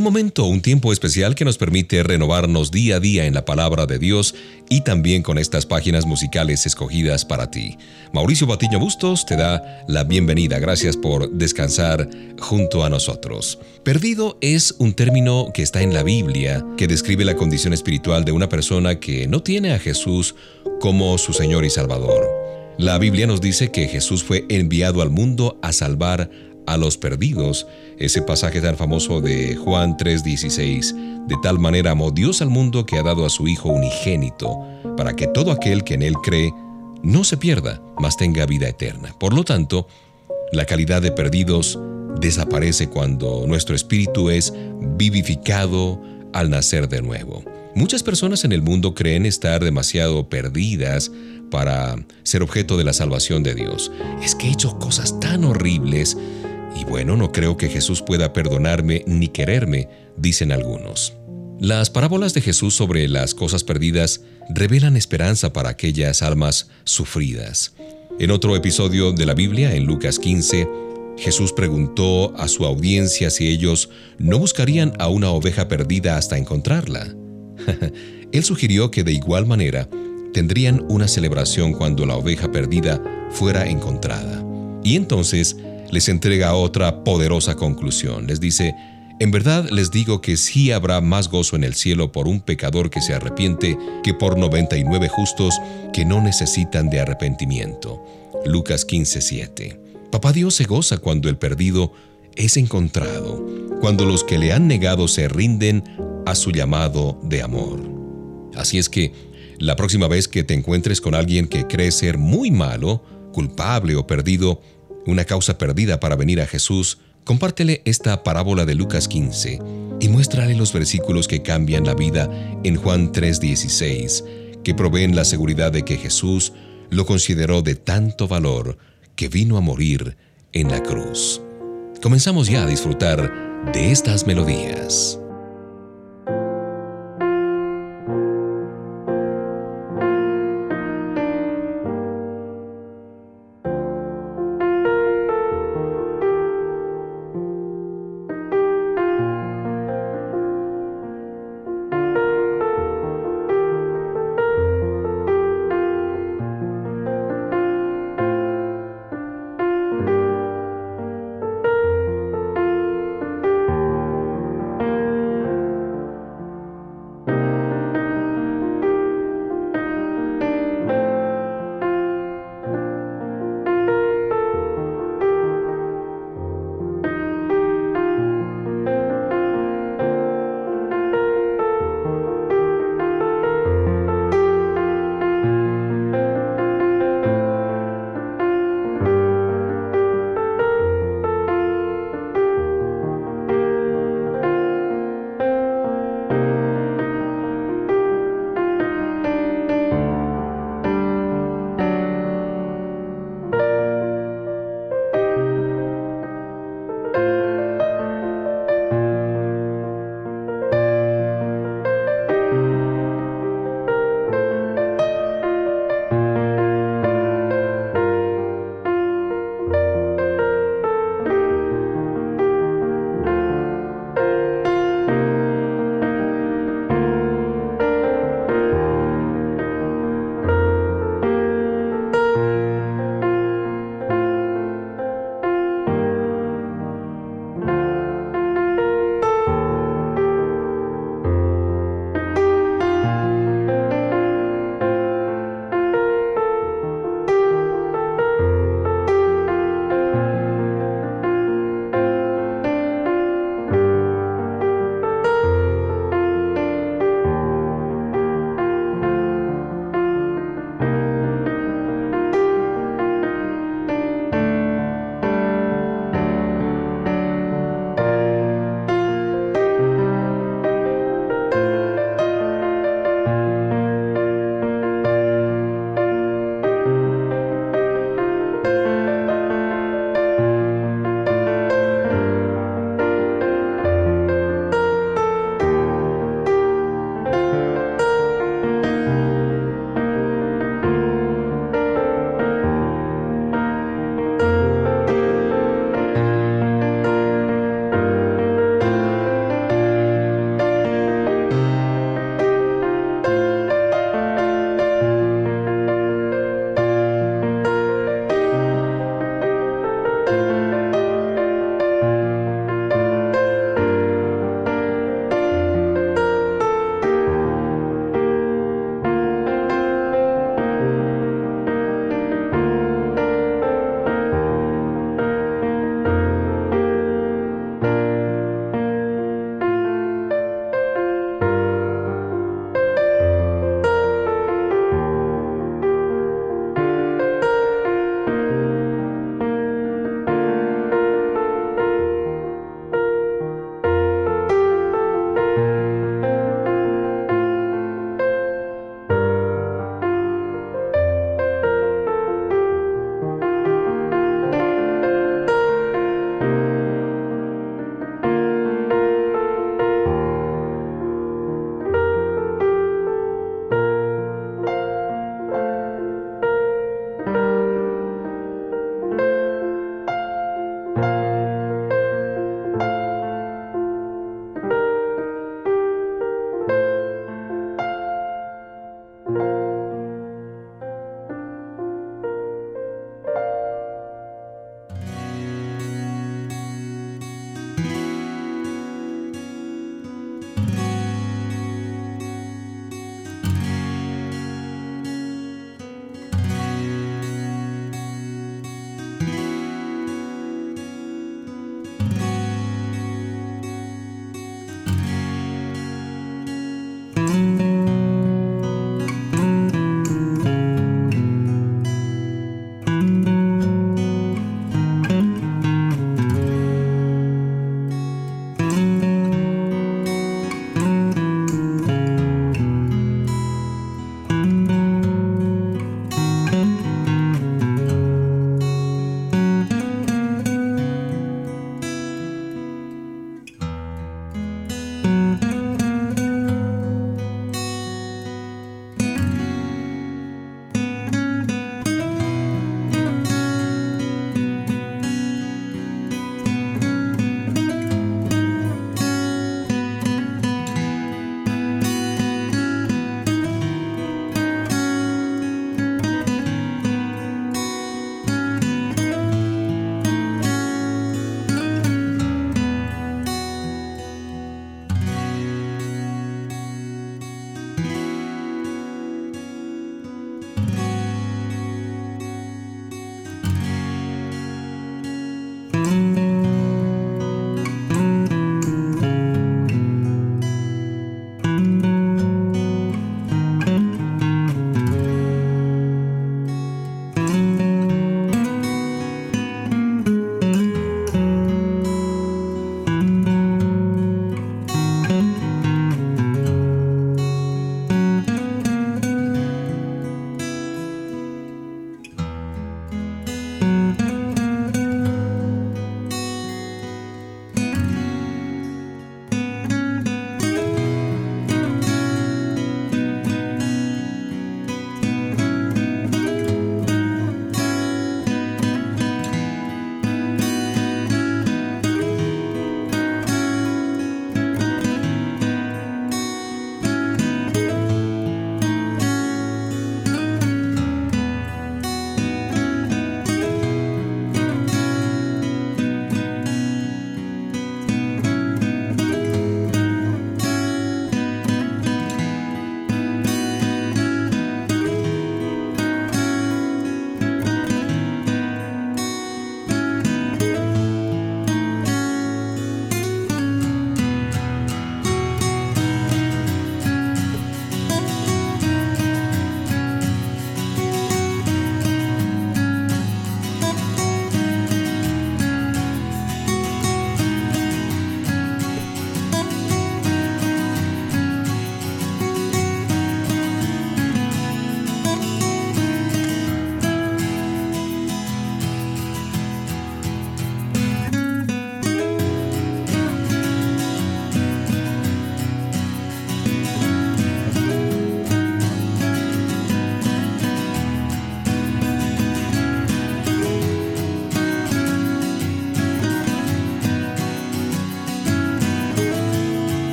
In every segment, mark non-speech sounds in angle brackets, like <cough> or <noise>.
Un momento, un tiempo especial que nos permite renovarnos día a día en la palabra de Dios y también con estas páginas musicales escogidas para ti. Mauricio Batiño Bustos te da la bienvenida. Gracias por descansar junto a nosotros. Perdido es un término que está en la Biblia que describe la condición espiritual de una persona que no tiene a Jesús como su Señor y Salvador. La Biblia nos dice que Jesús fue enviado al mundo a salvar a los perdidos, ese pasaje tan famoso de Juan 3:16, de tal manera amó Dios al mundo que ha dado a su Hijo unigénito, para que todo aquel que en Él cree no se pierda, mas tenga vida eterna. Por lo tanto, la calidad de perdidos desaparece cuando nuestro espíritu es vivificado al nacer de nuevo. Muchas personas en el mundo creen estar demasiado perdidas para ser objeto de la salvación de Dios. Es que he hecho cosas tan horribles y bueno, no creo que Jesús pueda perdonarme ni quererme, dicen algunos. Las parábolas de Jesús sobre las cosas perdidas revelan esperanza para aquellas almas sufridas. En otro episodio de la Biblia, en Lucas 15, Jesús preguntó a su audiencia si ellos no buscarían a una oveja perdida hasta encontrarla. <laughs> Él sugirió que de igual manera tendrían una celebración cuando la oveja perdida fuera encontrada. Y entonces les entrega otra poderosa conclusión. Les dice, en verdad les digo que sí habrá más gozo en el cielo por un pecador que se arrepiente que por 99 justos que no necesitan de arrepentimiento. Lucas 15:7. Papá Dios se goza cuando el perdido es encontrado, cuando los que le han negado se rinden a su llamado de amor. Así es que, la próxima vez que te encuentres con alguien que cree ser muy malo, culpable o perdido, una causa perdida para venir a Jesús, compártele esta parábola de Lucas 15 y muéstrale los versículos que cambian la vida en Juan 3:16, que proveen la seguridad de que Jesús lo consideró de tanto valor que vino a morir en la cruz. Comenzamos ya a disfrutar de estas melodías.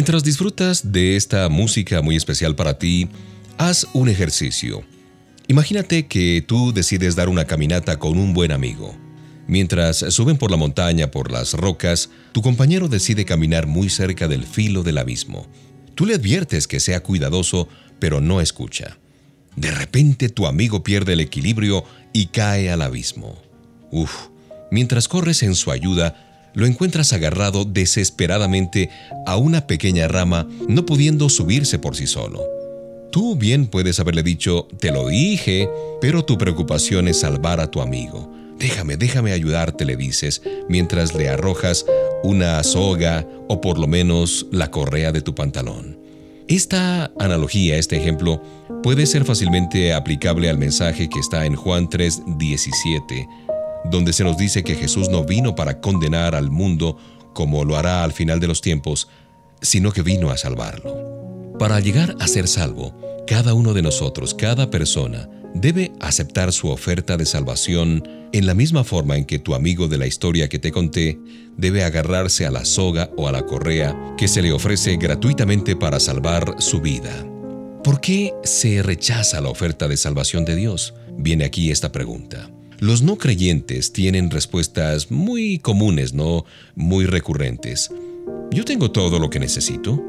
Mientras disfrutas de esta música muy especial para ti, haz un ejercicio. Imagínate que tú decides dar una caminata con un buen amigo. Mientras suben por la montaña, por las rocas, tu compañero decide caminar muy cerca del filo del abismo. Tú le adviertes que sea cuidadoso, pero no escucha. De repente tu amigo pierde el equilibrio y cae al abismo. Uf, mientras corres en su ayuda, lo encuentras agarrado desesperadamente a una pequeña rama, no pudiendo subirse por sí solo. Tú bien puedes haberle dicho, te lo dije, pero tu preocupación es salvar a tu amigo. Déjame, déjame ayudarte, le dices, mientras le arrojas una soga o por lo menos la correa de tu pantalón. Esta analogía, este ejemplo, puede ser fácilmente aplicable al mensaje que está en Juan 3:17, donde se nos dice que Jesús no vino para condenar al mundo como lo hará al final de los tiempos, sino que vino a salvarlo. Para llegar a ser salvo, cada uno de nosotros, cada persona, debe aceptar su oferta de salvación en la misma forma en que tu amigo de la historia que te conté debe agarrarse a la soga o a la correa que se le ofrece gratuitamente para salvar su vida. ¿Por qué se rechaza la oferta de salvación de Dios? Viene aquí esta pregunta. Los no creyentes tienen respuestas muy comunes, no muy recurrentes. Yo tengo todo lo que necesito.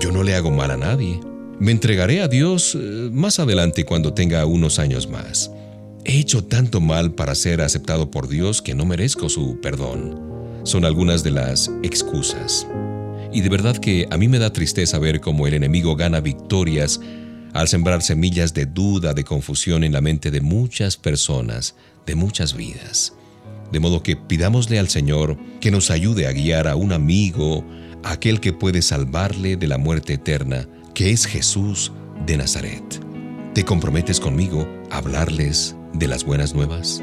Yo no le hago mal a nadie. Me entregaré a Dios eh, más adelante cuando tenga unos años más. He hecho tanto mal para ser aceptado por Dios que no merezco su perdón. Son algunas de las excusas. Y de verdad que a mí me da tristeza ver cómo el enemigo gana victorias al sembrar semillas de duda, de confusión en la mente de muchas personas, de muchas vidas. De modo que pidámosle al Señor que nos ayude a guiar a un amigo, aquel que puede salvarle de la muerte eterna, que es Jesús de Nazaret. ¿Te comprometes conmigo a hablarles de las buenas nuevas?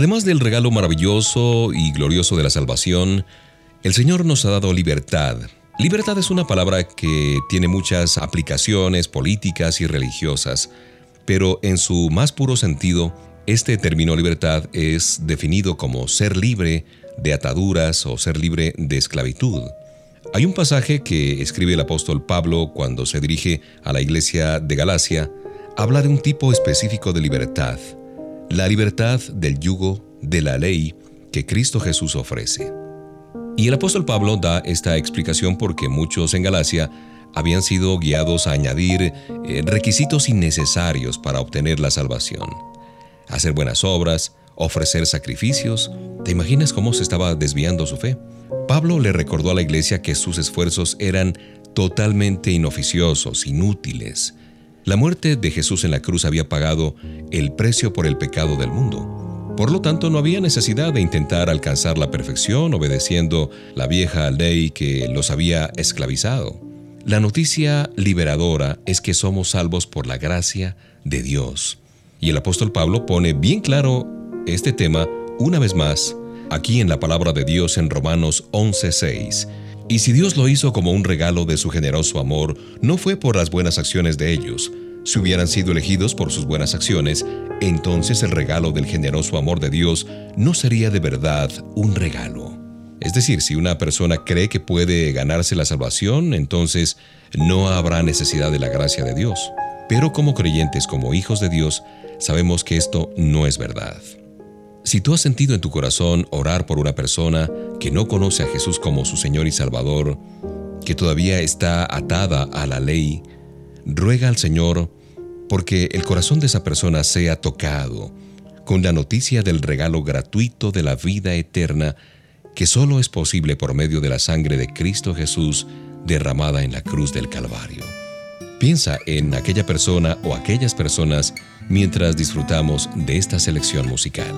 Además del regalo maravilloso y glorioso de la salvación, el Señor nos ha dado libertad. Libertad es una palabra que tiene muchas aplicaciones políticas y religiosas, pero en su más puro sentido, este término libertad es definido como ser libre de ataduras o ser libre de esclavitud. Hay un pasaje que escribe el apóstol Pablo cuando se dirige a la iglesia de Galacia, habla de un tipo específico de libertad la libertad del yugo de la ley que Cristo Jesús ofrece. Y el apóstol Pablo da esta explicación porque muchos en Galacia habían sido guiados a añadir eh, requisitos innecesarios para obtener la salvación. Hacer buenas obras, ofrecer sacrificios. ¿Te imaginas cómo se estaba desviando su fe? Pablo le recordó a la iglesia que sus esfuerzos eran totalmente inoficiosos, inútiles, la muerte de Jesús en la cruz había pagado el precio por el pecado del mundo. Por lo tanto, no había necesidad de intentar alcanzar la perfección obedeciendo la vieja ley que los había esclavizado. La noticia liberadora es que somos salvos por la gracia de Dios. Y el apóstol Pablo pone bien claro este tema una vez más aquí en la palabra de Dios en Romanos 11:6 y si Dios lo hizo como un regalo de su generoso amor, no fue por las buenas acciones de ellos. Si hubieran sido elegidos por sus buenas acciones, entonces el regalo del generoso amor de Dios no sería de verdad un regalo. Es decir, si una persona cree que puede ganarse la salvación, entonces no habrá necesidad de la gracia de Dios. Pero como creyentes, como hijos de Dios, sabemos que esto no es verdad. Si tú has sentido en tu corazón orar por una persona que no conoce a Jesús como su Señor y Salvador, que todavía está atada a la ley, ruega al Señor porque el corazón de esa persona sea tocado con la noticia del regalo gratuito de la vida eterna que solo es posible por medio de la sangre de Cristo Jesús derramada en la cruz del Calvario. Piensa en aquella persona o aquellas personas mientras disfrutamos de esta selección musical.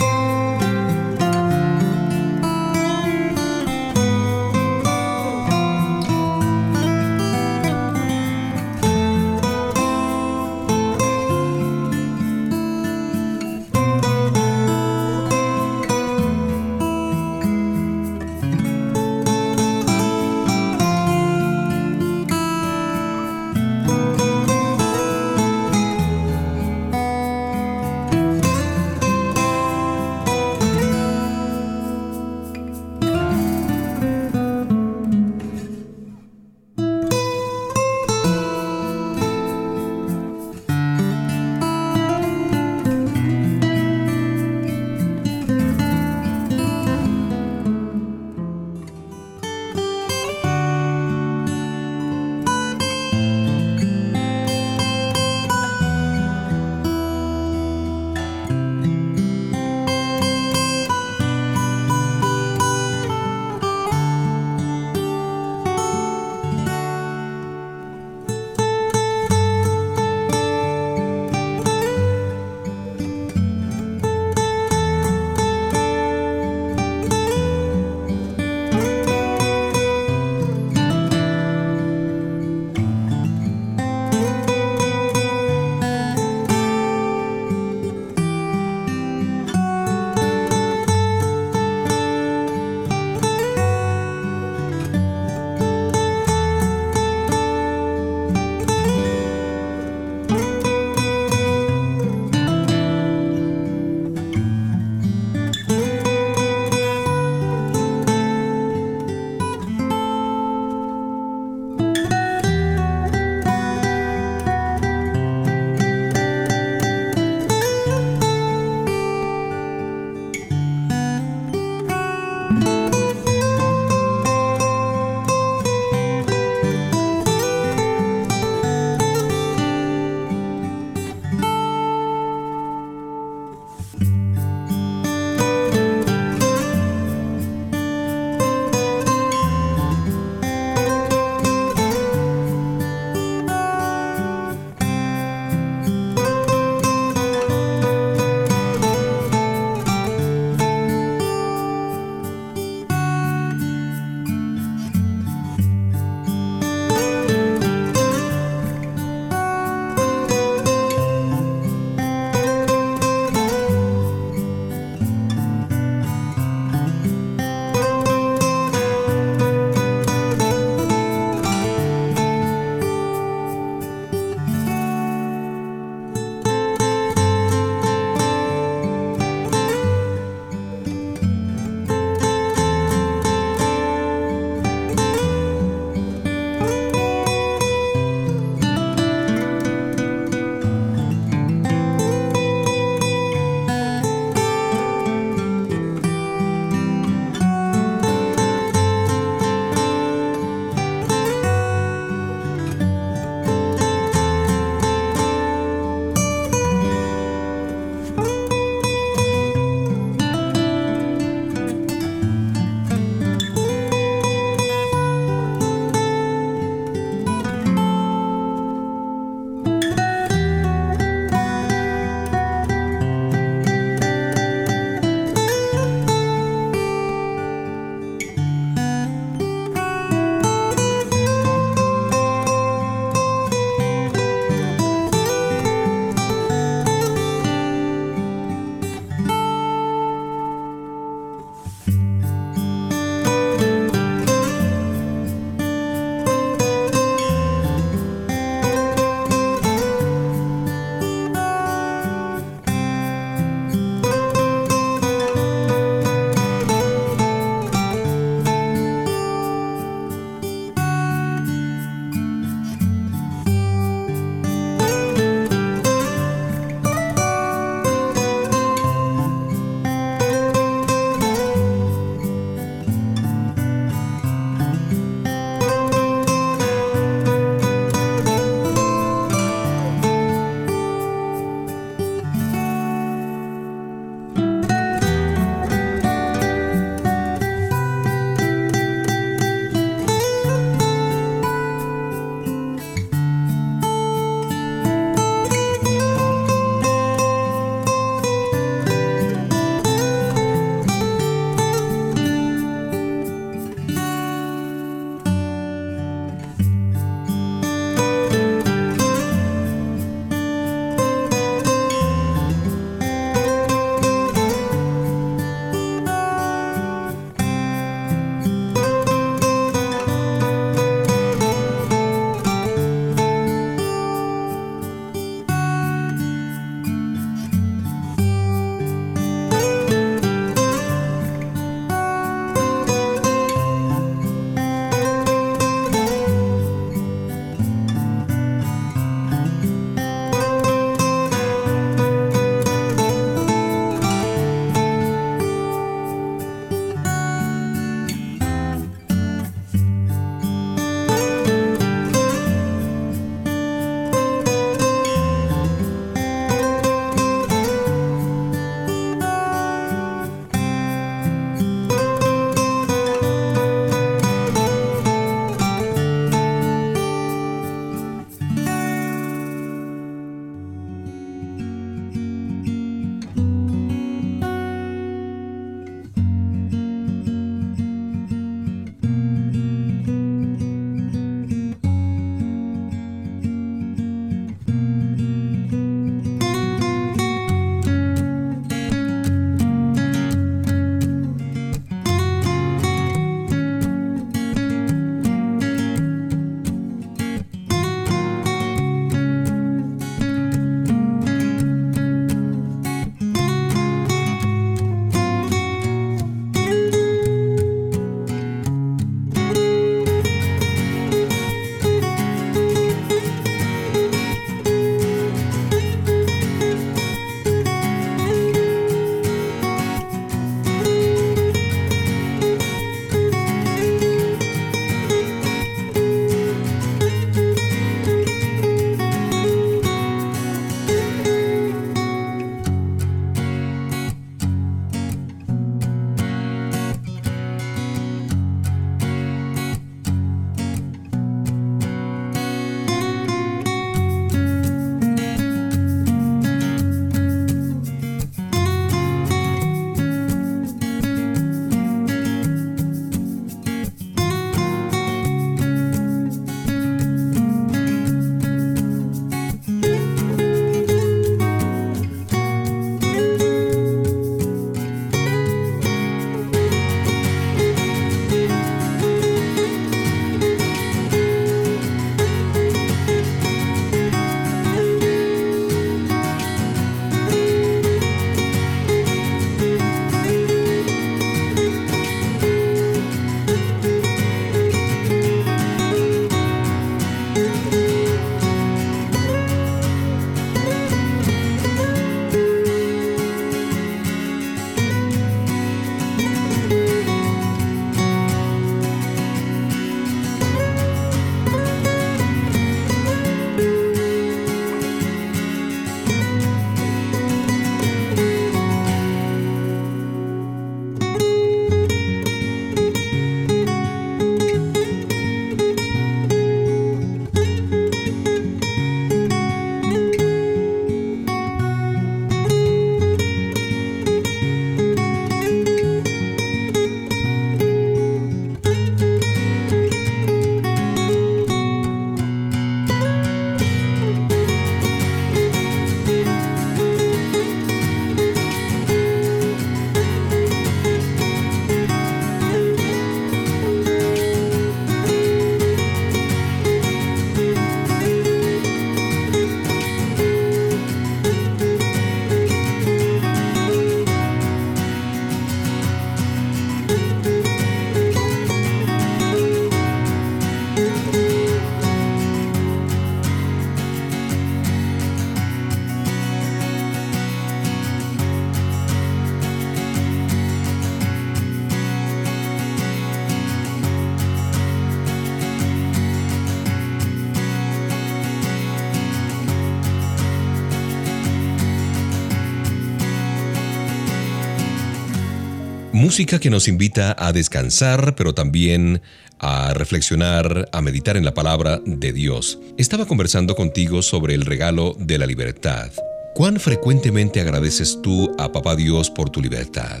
Música que nos invita a descansar, pero también a reflexionar, a meditar en la palabra de Dios. Estaba conversando contigo sobre el regalo de la libertad. ¿Cuán frecuentemente agradeces tú a Papá Dios por tu libertad?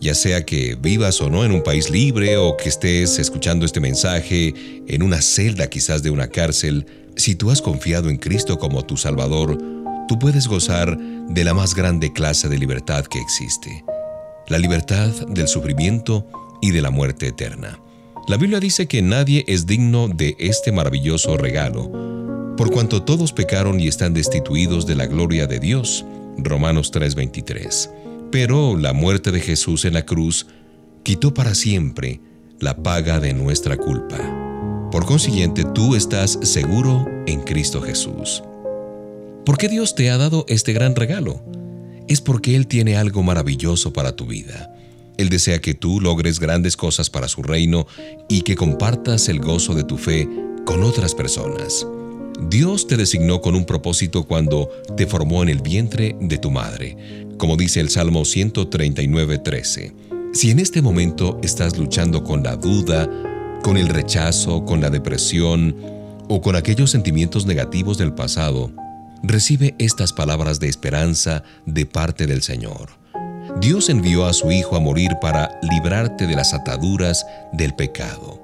Ya sea que vivas o no en un país libre o que estés escuchando este mensaje en una celda quizás de una cárcel, si tú has confiado en Cristo como tu Salvador, tú puedes gozar de la más grande clase de libertad que existe la libertad del sufrimiento y de la muerte eterna. La Biblia dice que nadie es digno de este maravilloso regalo, por cuanto todos pecaron y están destituidos de la gloria de Dios. Romanos 3:23. Pero la muerte de Jesús en la cruz quitó para siempre la paga de nuestra culpa. Por consiguiente, tú estás seguro en Cristo Jesús. ¿Por qué Dios te ha dado este gran regalo? Es porque Él tiene algo maravilloso para tu vida. Él desea que tú logres grandes cosas para su reino y que compartas el gozo de tu fe con otras personas. Dios te designó con un propósito cuando te formó en el vientre de tu madre, como dice el Salmo 139.13. Si en este momento estás luchando con la duda, con el rechazo, con la depresión o con aquellos sentimientos negativos del pasado, recibe estas palabras de esperanza de parte del Señor. Dios envió a su Hijo a morir para librarte de las ataduras del pecado.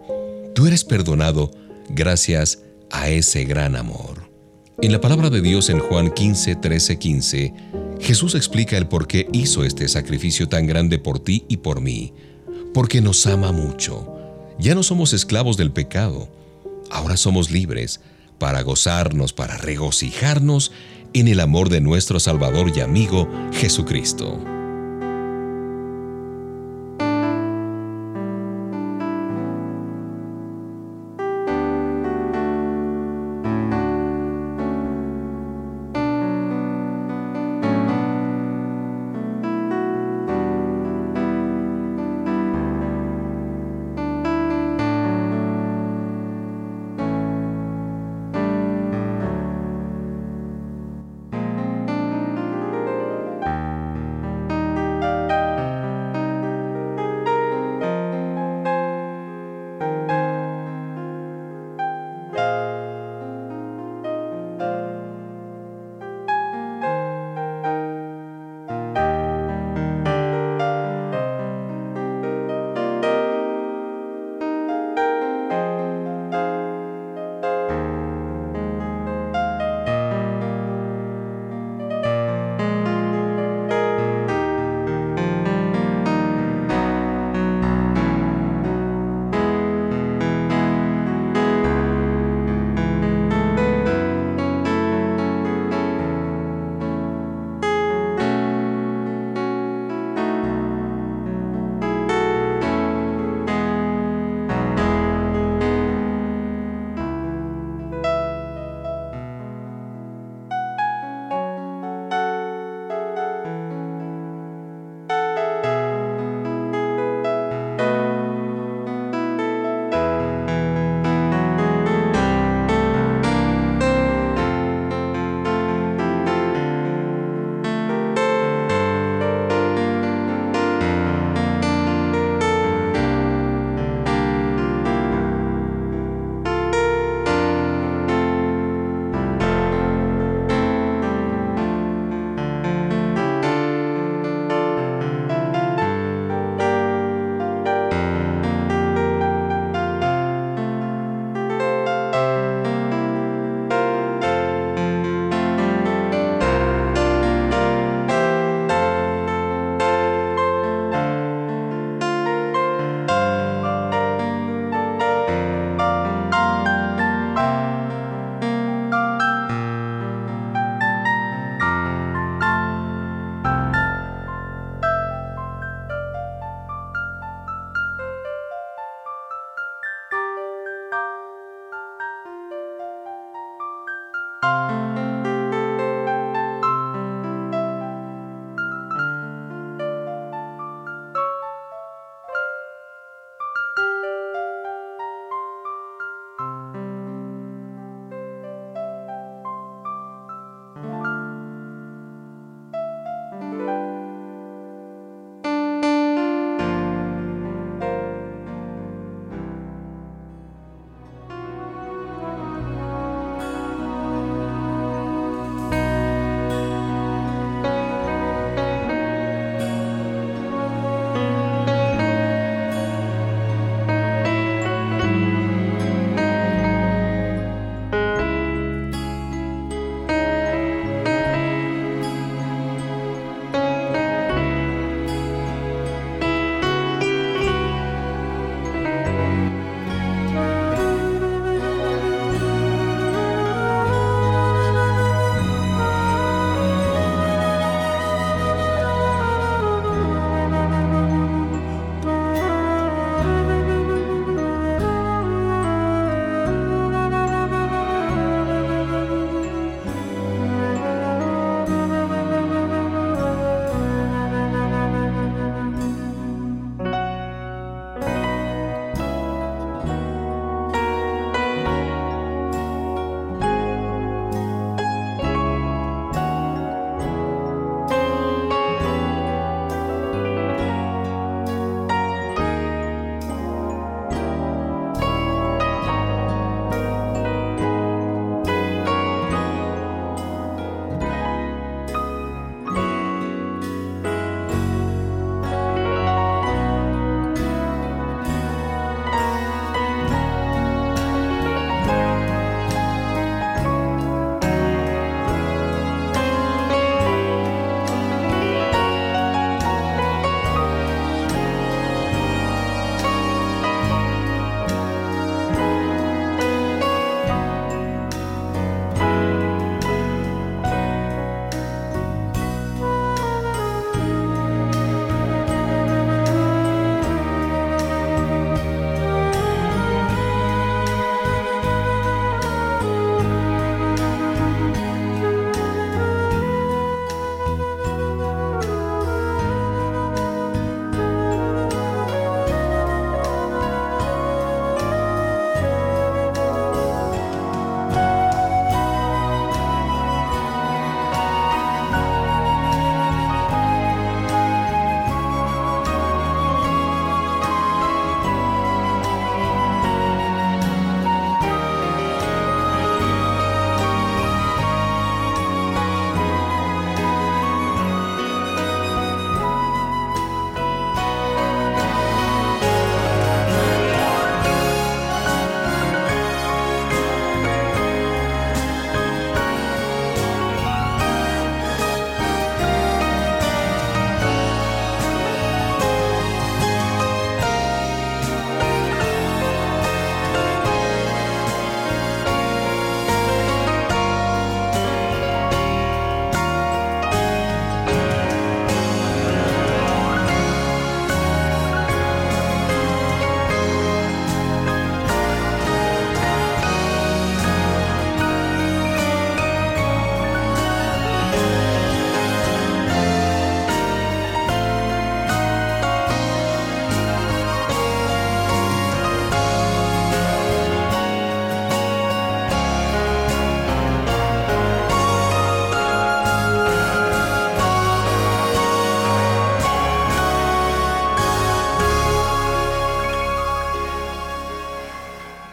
Tú eres perdonado gracias a ese gran amor. En la palabra de Dios en Juan 15, 13, 15, Jesús explica el por qué hizo este sacrificio tan grande por ti y por mí. Porque nos ama mucho. Ya no somos esclavos del pecado. Ahora somos libres para gozarnos, para regocijarnos en el amor de nuestro Salvador y amigo Jesucristo.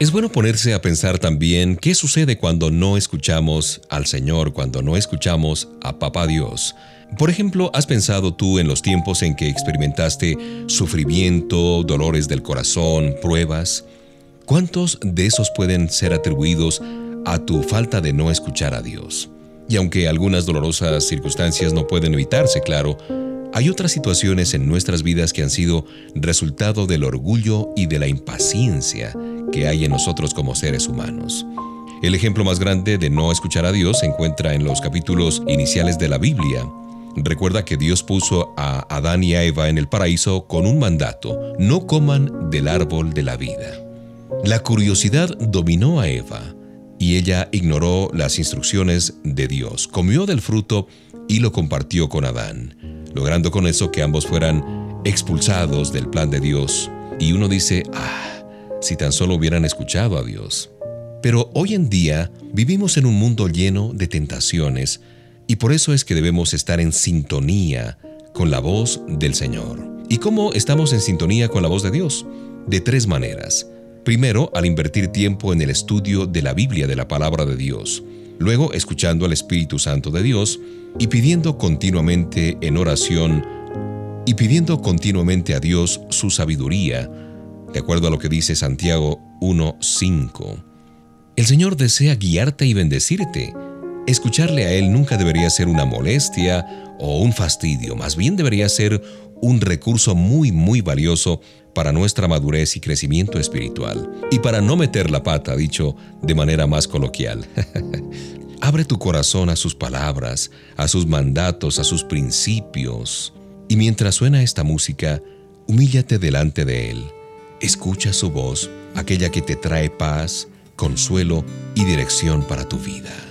Es bueno ponerse a pensar también qué sucede cuando no escuchamos al Señor, cuando no escuchamos a Papá Dios. Por ejemplo, ¿has pensado tú en los tiempos en que experimentaste sufrimiento, dolores del corazón, pruebas? ¿Cuántos de esos pueden ser atribuidos a tu falta de no escuchar a Dios? Y aunque algunas dolorosas circunstancias no pueden evitarse, claro, hay otras situaciones en nuestras vidas que han sido resultado del orgullo y de la impaciencia que hay en nosotros como seres humanos. El ejemplo más grande de no escuchar a Dios se encuentra en los capítulos iniciales de la Biblia. Recuerda que Dios puso a Adán y a Eva en el paraíso con un mandato, no coman del árbol de la vida. La curiosidad dominó a Eva y ella ignoró las instrucciones de Dios, comió del fruto y lo compartió con Adán logrando con eso que ambos fueran expulsados del plan de Dios. Y uno dice, ah, si tan solo hubieran escuchado a Dios. Pero hoy en día vivimos en un mundo lleno de tentaciones y por eso es que debemos estar en sintonía con la voz del Señor. ¿Y cómo estamos en sintonía con la voz de Dios? De tres maneras. Primero, al invertir tiempo en el estudio de la Biblia, de la palabra de Dios. Luego, escuchando al Espíritu Santo de Dios y pidiendo continuamente en oración y pidiendo continuamente a Dios su sabiduría, de acuerdo a lo que dice Santiago 1.5. El Señor desea guiarte y bendecirte. Escucharle a Él nunca debería ser una molestia o un fastidio, más bien debería ser un recurso muy, muy valioso para nuestra madurez y crecimiento espiritual. Y para no meter la pata, dicho de manera más coloquial. <laughs> Abre tu corazón a sus palabras, a sus mandatos, a sus principios. Y mientras suena esta música, humíllate delante de Él. Escucha su voz, aquella que te trae paz, consuelo y dirección para tu vida.